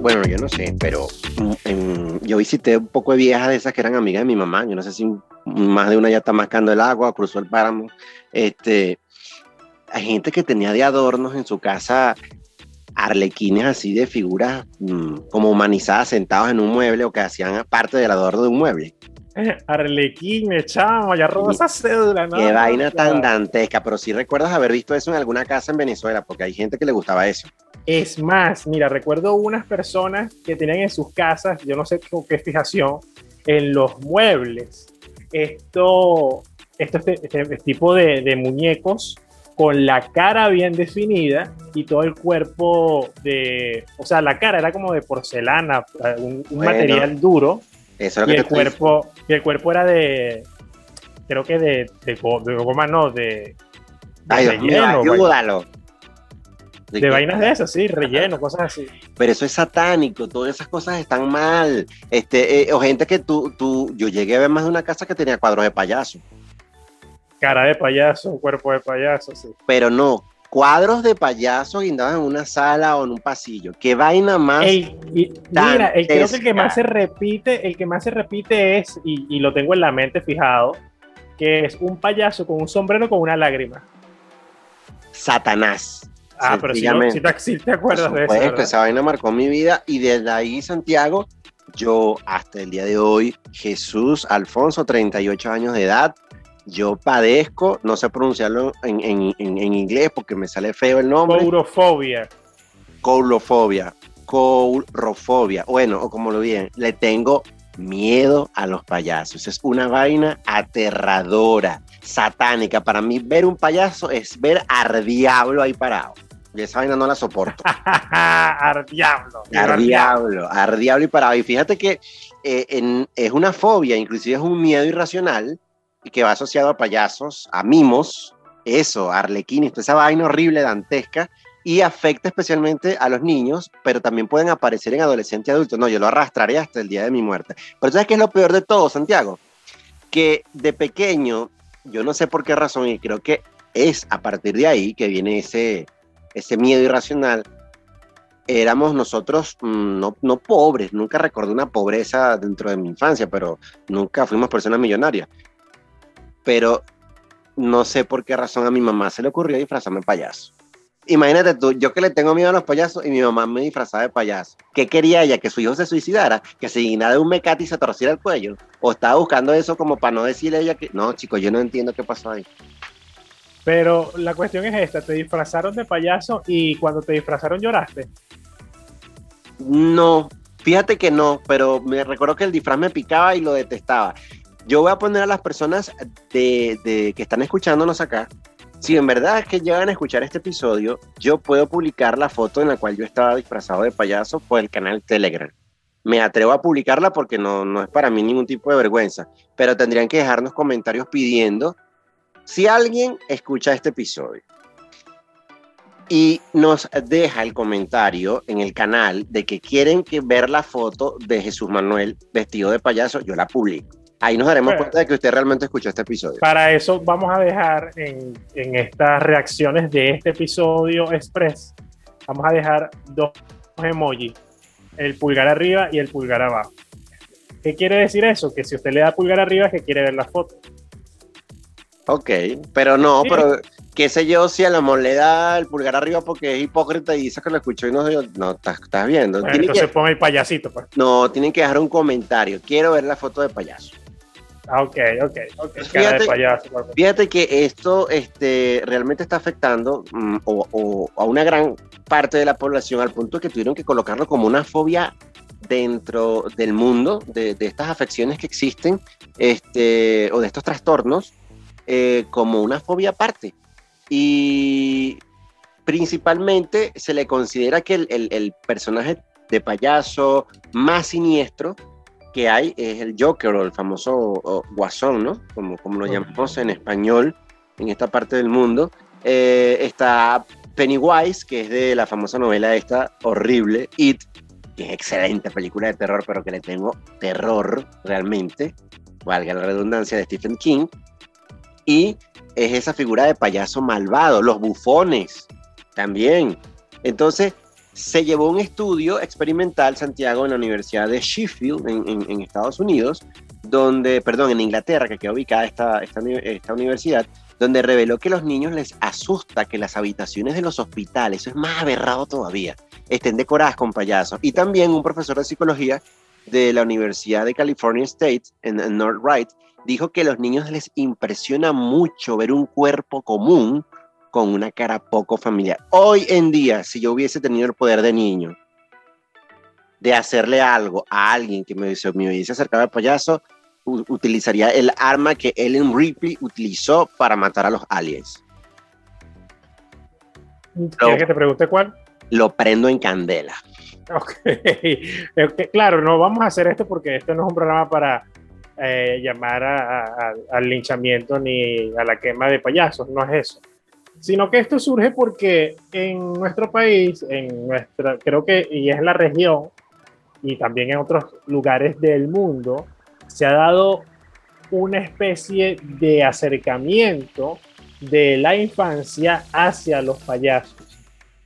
Bueno, yo no sé, pero yo visité un poco de viejas de esas que eran amigas de mi mamá. Yo no sé si más de una ya está mascando el agua, cruzó el páramo. Este, hay gente que tenía de adornos en su casa arlequines así de figuras mm, como humanizadas sentados en un mueble o que hacían parte del adorno de un mueble. Arlequines, chamo, ya robó esa cédula, ¿no? Qué vaina tan dantesca, pero si recuerdas haber visto eso en alguna casa en Venezuela, porque hay gente que le gustaba eso. Es más, mira, recuerdo unas personas que tenían en sus casas, yo no sé con qué fijación, en los muebles, esto, esto este, este tipo de, de muñecos con la cara bien definida y todo el cuerpo de, o sea, la cara era como de porcelana, un, material duro. Eso y el cuerpo y el cuerpo era de, creo que de, de, goma, no, de, Ay, relleno, ayúdalo. De, vainas de esas, sí, relleno, cosas así. Pero eso es satánico, todas esas cosas están mal. Este, eh, o gente que tú, tú, yo llegué a ver más de una casa que tenía cuadros de payaso cara de payaso, cuerpo de payaso, sí. Pero no, cuadros de payaso guindados en una sala o en un pasillo. Qué vaina más. mira, el, creo que el que más se repite, el que más se repite es, y, lo tengo en la mente fijado, que es un payaso con un sombrero con una lágrima. Satanás. Ah, pero si, no, si, te, acuerdas de eso. esa vaina marcó mi vida y desde ahí, Santiago, yo hasta el día de hoy, Jesús Alfonso, 38 años de edad, yo padezco, no sé pronunciarlo en, inglés porque me sale feo el nombre. Courofobia. Coulofobia. Courofobia. Bueno, o como lo bien, le tengo miedo a los payasos. Es una vaina aterradora, satánica. Para mí, ver un payaso es ver al diablo ahí parado. Y esa vaina no la soporto. ar diablo. Ar diablo, ar diablo y parado. Y fíjate que eh, es una fobia, inclusive es un miedo irracional y que va asociado a payasos, a mimos, eso, arlequines, esa vaina horrible, dantesca, y afecta especialmente a los niños, pero también pueden aparecer en adolescentes y adultos. No, yo lo arrastraré hasta el día de mi muerte. Pero ¿sabes qué es lo peor de todo, Santiago? Que de pequeño, yo no sé por qué razón, y creo que es a partir de ahí que viene ese, ese miedo irracional, éramos nosotros mm, no, no pobres, nunca recordé una pobreza dentro de mi infancia, pero nunca fuimos personas millonarias pero no sé por qué razón a mi mamá se le ocurrió disfrazarme de payaso. Imagínate tú, yo que le tengo miedo a los payasos y mi mamá me disfrazaba de payaso. ¿Qué quería ella? ¿Que su hijo se suicidara? ¿Que se llenara de un mecate y se torciera el cuello? ¿O estaba buscando eso como para no decirle a ella que... No, chicos, yo no entiendo qué pasó ahí. Pero la cuestión es esta, te disfrazaron de payaso y cuando te disfrazaron lloraste. No, fíjate que no, pero me recuerdo que el disfraz me picaba y lo detestaba. Yo voy a poner a las personas de, que están escuchándonos acá. Si en verdad es que llegan a escuchar este episodio, yo puedo publicar la foto en la cual yo estaba disfrazado de payaso por el canal Telegram. Me atrevo a publicarla porque no, no es para mí ningún tipo de vergüenza, pero tendrían que dejarnos comentarios pidiendo si alguien escucha este episodio y nos deja el comentario en el canal de que quieren que ver la foto de Jesús Manuel vestido de payaso, yo la publico. Ahí nos daremos cuenta de que usted realmente escuchó este episodio. Para eso vamos a dejar en, en estas reacciones de este episodio express, vamos a dejar dos emojis, el pulgar arriba y el pulgar abajo. ¿Qué quiere decir eso? Que si usted le da pulgar arriba es que quiere ver la foto. Ok, pero no, pero qué sé yo si a la le da el pulgar arriba porque es hipócrita y dice que lo escuchó y no no estás, viendo. entonces pone el payasito. Pues. No, tienen que dejar un comentario. Quiero ver la foto de payaso. Ah, ok, ok, ok. Fíjate, que esto este, realmente está afectando mm, o, a una gran parte de la población al punto que tuvieron que colocarlo como una fobia dentro del mundo de, estas afecciones que existen este, o de estos trastornos eh, como una fobia aparte. Y principalmente se le considera que el, el personaje de payaso más siniestro que hay es el Joker o el famoso Guasón, ¿no? Como, como lo llamamos en español en esta parte del mundo. Eh, está Pennywise, que es de la famosa novela esta horrible, It, que es excelente película de terror, pero que le tengo terror realmente, valga la redundancia, de Stephen King. Y es esa figura de payaso malvado, los bufones también. Entonces, se llevó un estudio experimental, Santiago, en la Universidad de Sheffield, en, Estados Unidos, donde, perdón, en Inglaterra, que queda ubicada esta, universidad, donde reveló que a los niños les asusta que las habitaciones de los hospitales, eso es más aberrado todavía, estén decoradas con payasos. Y también un profesor de psicología de la Universidad de California State, en, en North Wright, dijo que a los niños les impresiona mucho ver un cuerpo común con una cara poco familiar. Hoy en día, si yo hubiese tenido el poder de niño, de hacerle algo a alguien que me, me hubiese acercado al payaso, utilizaría el arma que Ellen Ripley utilizó para matar a los aliens. ¿Quieres que te pregunte cuál? Lo prendo en candela. Ok, claro, no vamos a hacer esto porque esto no es un programa para eh, llamar al linchamiento ni a la quema de payasos, no es eso. Sino que esto surge porque en nuestro país, en nuestra, creo que, y es la región, y también en otros lugares del mundo, se ha dado una especie de acercamiento de la infancia hacia los payasos.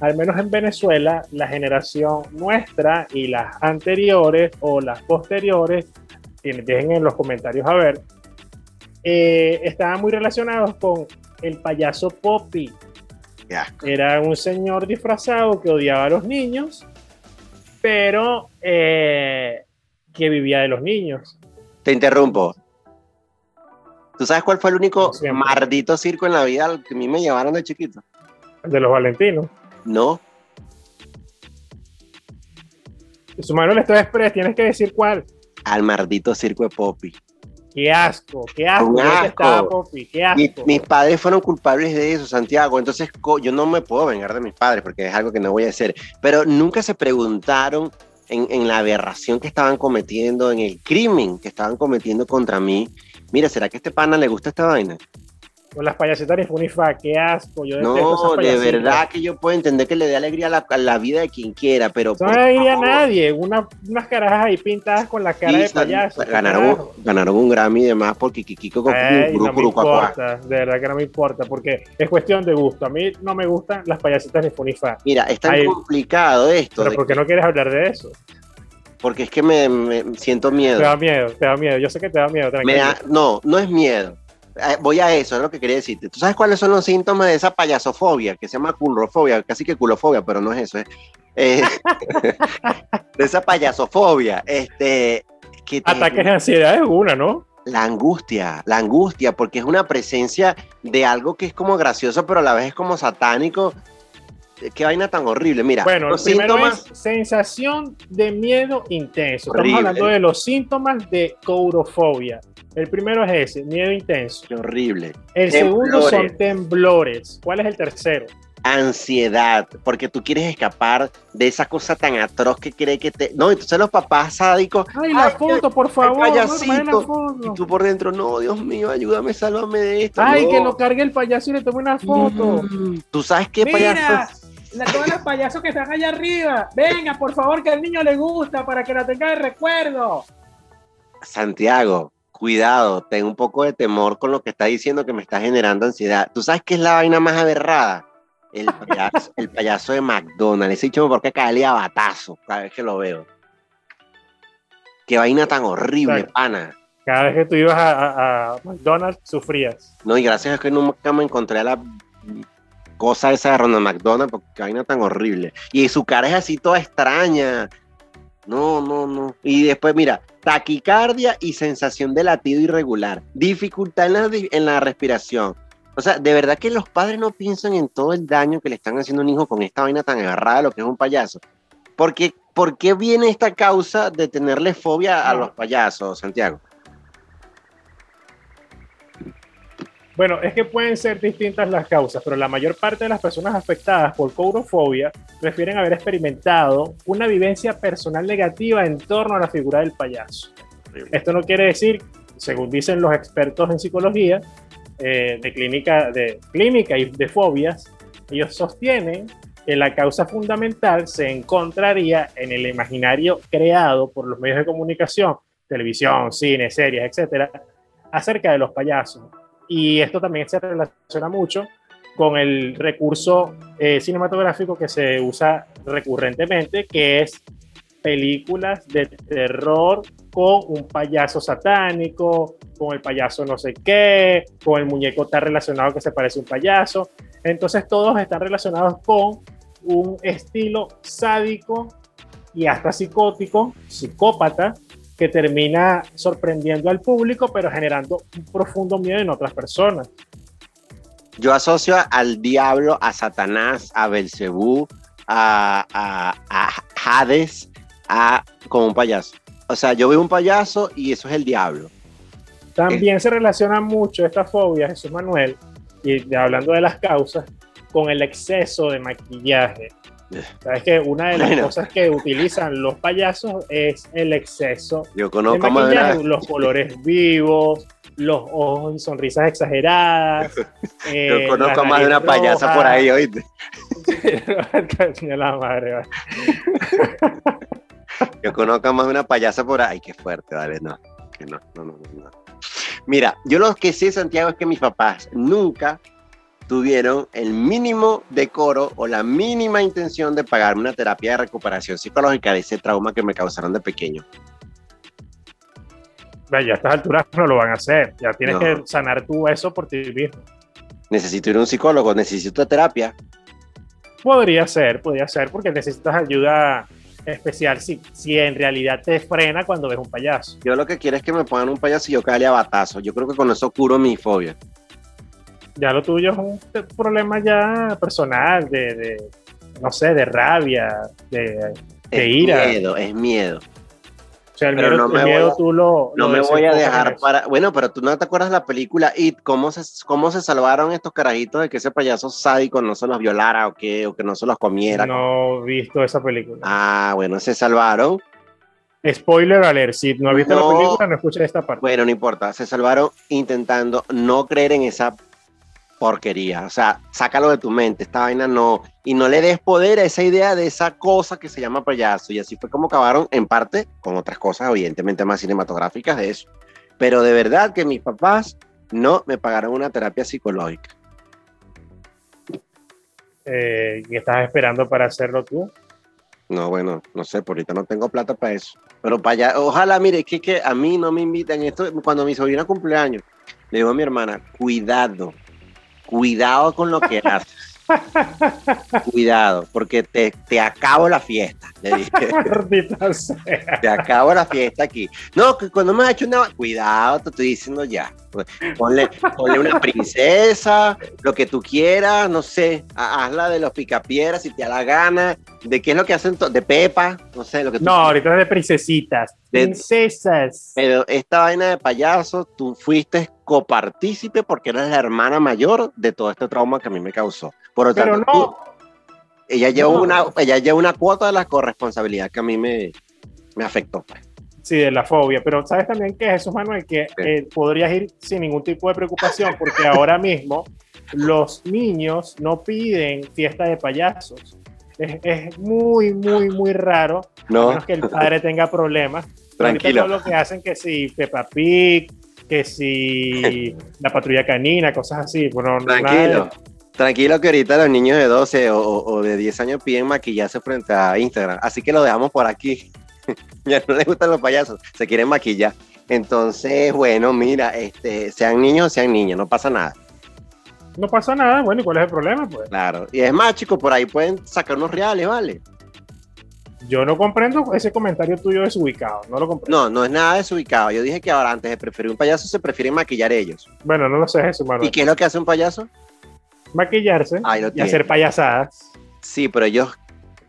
Al menos en Venezuela, la generación nuestra y las anteriores o las posteriores, dejen en los comentarios a ver, eh, estaban muy relacionados con el payaso Poppy. Era un señor disfrazado que odiaba a los niños, pero eh, que vivía de los niños. Te interrumpo. ¿Tú sabes cuál fue el único maldito circo en la vida al que a mí me llevaron de chiquito? El de los Valentinos. No. Su Manuel, esto es tienes que decir cuál. Al maldito circo de Poppy. Qué asco, qué asco. qué asco. mis padres fueron culpables de eso, Santiago. Entonces yo no me puedo vengar de mis padres porque es algo que no voy a hacer. Pero nunca se preguntaron en, la aberración que estaban cometiendo, en el crimen que estaban cometiendo contra mí. Mira, ¿será que a este pana le gusta esta vaina? Con las payasitas de Funifa, qué asco. Yo no, de verdad que yo puedo entender que le dé alegría a la, vida de quien quiera, pero. No le alegría a nadie. unas carajas ahí pintadas con la cara de payaso. Ganaron, ganaron un Grammy y demás porque Kikiko con no me importa, De verdad que no me importa, porque es cuestión de gusto. A mí no me gustan las payasitas de Funifa. Mira, es tan complicado esto. Pero ¿por qué no quieres hablar de eso? Porque es que me, siento miedo. Te da miedo, te da miedo. Yo sé que te da miedo. no, no es miedo voy a eso, es lo que quería decirte. ¿Tú sabes cuáles son los síntomas de esa payasofobia que se llama culrofobia? Casi que culofobia, pero no es eso. ¿eh? eh de esa payasofobia. Este, que Ataques de ansiedad es una, ¿no? La angustia, la angustia, porque es una presencia de algo que es como gracioso, pero a la vez es como satánico. Qué vaina tan horrible. Mira, bueno, los síntomas. sensación de miedo intenso. Estamos hablando de los síntomas de courofobia. El primero es ese, miedo intenso. Qué horrible. El segundo son temblores. ¿Cuál es el tercero? Ansiedad, porque tú quieres escapar de esa cosa tan atroz que cree que te. No, entonces los papás sádicos. Ay, la foto, por favor. Y tú por dentro, no, Dios mío, ayúdame, sálvame de esto. Ay, que lo cargue el payaso y le tome una foto. Mm, tú sabes qué Mira, payaso. La, todos los payasos que están allá arriba. Venga, por favor, que al niño le gusta para que la tenga de recuerdo. Santiago, cuidado, ten un poco de temor con lo que está diciendo que me está generando ansiedad. ¿Tú sabes qué es la vaina más aberrada? El payaso, el payaso de McDonald's. Ese dicho porque cae a batazo cada vez que lo veo. Qué vaina tan horrible, pana. Cada vez que tú ibas a, McDonald's sufrías. No, y gracias a que nunca me encontré a la cosa esa de Ronald McDonald, porque qué vaina tan horrible. Y su cara es así toda extraña. No, no, no. Y después, mira, taquicardia y sensación de latido irregular, dificultad en la, en la respiración. O sea, de verdad que los padres no piensan en todo el daño que le están haciendo a un hijo con esta vaina tan agarrada, lo que es un payaso. Porque, ¿Por qué viene esta causa de tenerle fobia a los payasos, Santiago? Bueno, es que pueden ser distintas las causas, pero la mayor parte de las personas afectadas por courofobia refieren haber experimentado una vivencia personal negativa en torno a la figura del payaso. Esto no quiere decir, según dicen los expertos en psicología, eh, de, clínica, de clínica y de fobias, ellos sostienen que la causa fundamental se encontraría en el imaginario creado por los medios de comunicación, televisión, cine, series, etcétera, acerca de los payasos y esto también se relaciona mucho con el recurso eh, cinematográfico que se usa recurrentemente, que es películas de terror con un payaso satánico, con el payaso no sé qué, con el muñeco está relacionado que se parece a un payaso. Entonces todos están relacionados con un estilo sádico y hasta psicótico, psicópata, que termina sorprendiendo al público, pero generando un profundo miedo en otras personas. Yo asocio al diablo, a Satanás, a Belcebú, a, a, Hades, a como un payaso. O sea, yo veo un payaso y eso es el diablo. También se relaciona mucho esta fobia, Jesús Manuel, y hablando de las causas, con el exceso de maquillaje. Sabes que una de las cosas que utilizan los payasos es el exceso Yo conozco de maquillaje, los colores vivos, los ojos y sonrisas exageradas. Yo eh, conozco más de una payasa por ahí, oíste. la madre, Yo conozco más de una payasa por ahí. Qué fuerte, vale, no. no, no, no, no. Mira, yo lo que sé, Santiago, es que mis papás nunca tuvieron el mínimo decoro o la mínima intención de pagarme una terapia de recuperación psicológica de ese trauma que me causaron de pequeño. Ya a estas alturas no lo van a hacer. Ya tienes que sanar tu eso por ti mismo. Necesito ir a un psicólogo, necesito terapia. Podría ser, podría ser, porque necesitas ayuda especial si, si en realidad te frena cuando ves un payaso. Yo lo que quiero es que me pongan un payaso y yo caiga a batazo. Yo creo que con eso curo mi fobia ya lo tuyo es un problema ya personal, de, no sé, de rabia, de, de ira. Es miedo, es miedo. O sea, el miedo, no me a, tú lo. No me voy a dejar para. Bueno, pero tú no te acuerdas de la película It, ¿cómo se, cómo se salvaron estos carajitos de que ese payaso sádico no se los violara o que, o que no se los comiera. No he visto esa película. Ah, bueno, se salvaron. Spoiler alert, si no has visto la película, no escuches esta parte. Bueno, no importa, se salvaron intentando no creer en esa porquería. O sea, sácalo de tu mente, esta vaina no. Y no le des poder a esa idea de esa cosa que se llama payaso. Y así fue como acabaron, en parte, con otras cosas, evidentemente más cinematográficas de eso. Pero de verdad que mis papás no me pagaron una terapia psicológica. Eh, ¿Y estás esperando para hacerlo tú? No, bueno, no sé, por ahorita no tengo plata para eso. Pero para allá, ojalá, mire, que, que a mí no me invitan esto. Cuando mi sobrina cumpleaños, le digo a mi hermana, cuidado, cuidado con lo que haces. Cuidado, porque te, te, acabo la fiesta. Le dije. te acabo la fiesta aquí. No, que cuando me ha hecho nada, cuidado, te estoy diciendo ya. Ponle, ponle una princesa, lo que tú quieras, no sé, hazla de los picapieras si te da la gana. ¿De qué es lo que hacen? De Pepa, no sé, lo que No, ahorita es de princesitas. Princesas. Pero esta vaina de payaso, tú fuiste copartícipe porque eres la hermana mayor de todo este trauma que a mí me causó. Por lo tanto, no. ella, lleva una, ella lleva una cuota de la corresponsabilidad que a mí me, me afectó. Pues. Sí, de la fobia, pero sabes también que Jesús Manuel, que eh, podrías ir sin ningún tipo de preocupación, porque ahora mismo los niños no piden fiesta de payasos. Es, es muy, muy, muy raro, no. a menos que el padre tenga problemas. Tranquilo. lo que hacen que si Peppa Pig, que si la patrulla canina, cosas así. Bueno, Tranquilo. Tranquilo que ahorita los niños de 12 o, o de 10 años piden maquillarse frente a Instagram. Así que lo dejamos por aquí. ya no les gustan los payasos, se quieren maquillar. Entonces, bueno, mira, este, sean niños o sean niños, no pasa nada. No pasa nada, bueno, ¿y cuál es el problema? Pues? Claro, y es más, chicos, por ahí pueden sacar unos reales, ¿vale? Yo no comprendo ese comentario tuyo desubicado, no lo comprendo. No, no es nada desubicado. Yo dije que ahora antes de preferir un payaso se prefieren maquillar ellos. Bueno, no lo sé eso, ¿Y qué es lo que hace un payaso? Maquillarse y hacer payasadas. Sí, pero ellos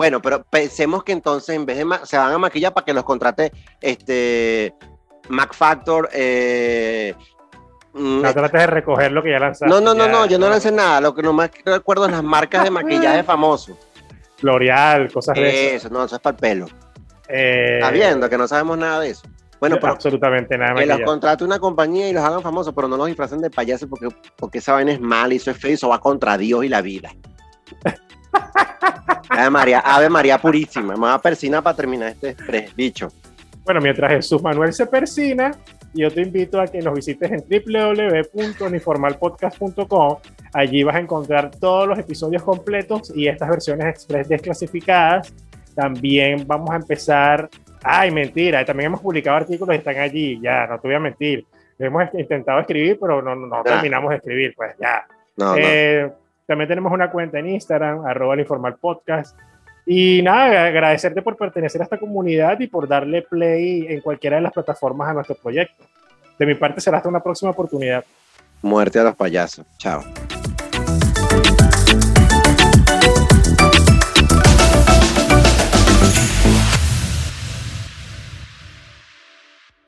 bueno, pero pensemos que entonces en vez de se van a maquillar para que los contrate este MacFactor. Eh, mm, no trates de recoger lo que ya lanzaste. No, no, no, no, yo no lancé nada. Lo que nomás recuerdo es las marcas de maquillaje famosos. L'Oreal, cosas de eso. no, eso es para el pelo. Eh, Está viendo que no sabemos nada de eso. Bueno, pero absolutamente nada. Que los contrate una compañía y los hagan famosos, pero no los disfracen de payasos porque, porque esa vaina es mal y eso es feo y eso va contra Dios y la vida. Ave María, Ave María Purísima. Me voy a persinar para terminar este bicho. Bueno, mientras Jesús Manuel se persina, yo te invito a que nos visites en www.uniformalpodcast.com. Allí vas a encontrar todos los episodios completos y estas versiones express desclasificadas. También vamos a empezar. Ay, mentira, también hemos publicado artículos y están allí. Ya, no te voy a mentir. Hemos intentado escribir, pero no, no terminamos de escribir, pues ya. Eh, también tenemos una cuenta en Instagram, arroba el informal podcast. Y nada, agradecerte por pertenecer a esta comunidad y por darle play en cualquiera de las plataformas a nuestro proyecto. De mi parte será hasta una próxima oportunidad. Muerte a los payasos. Chao.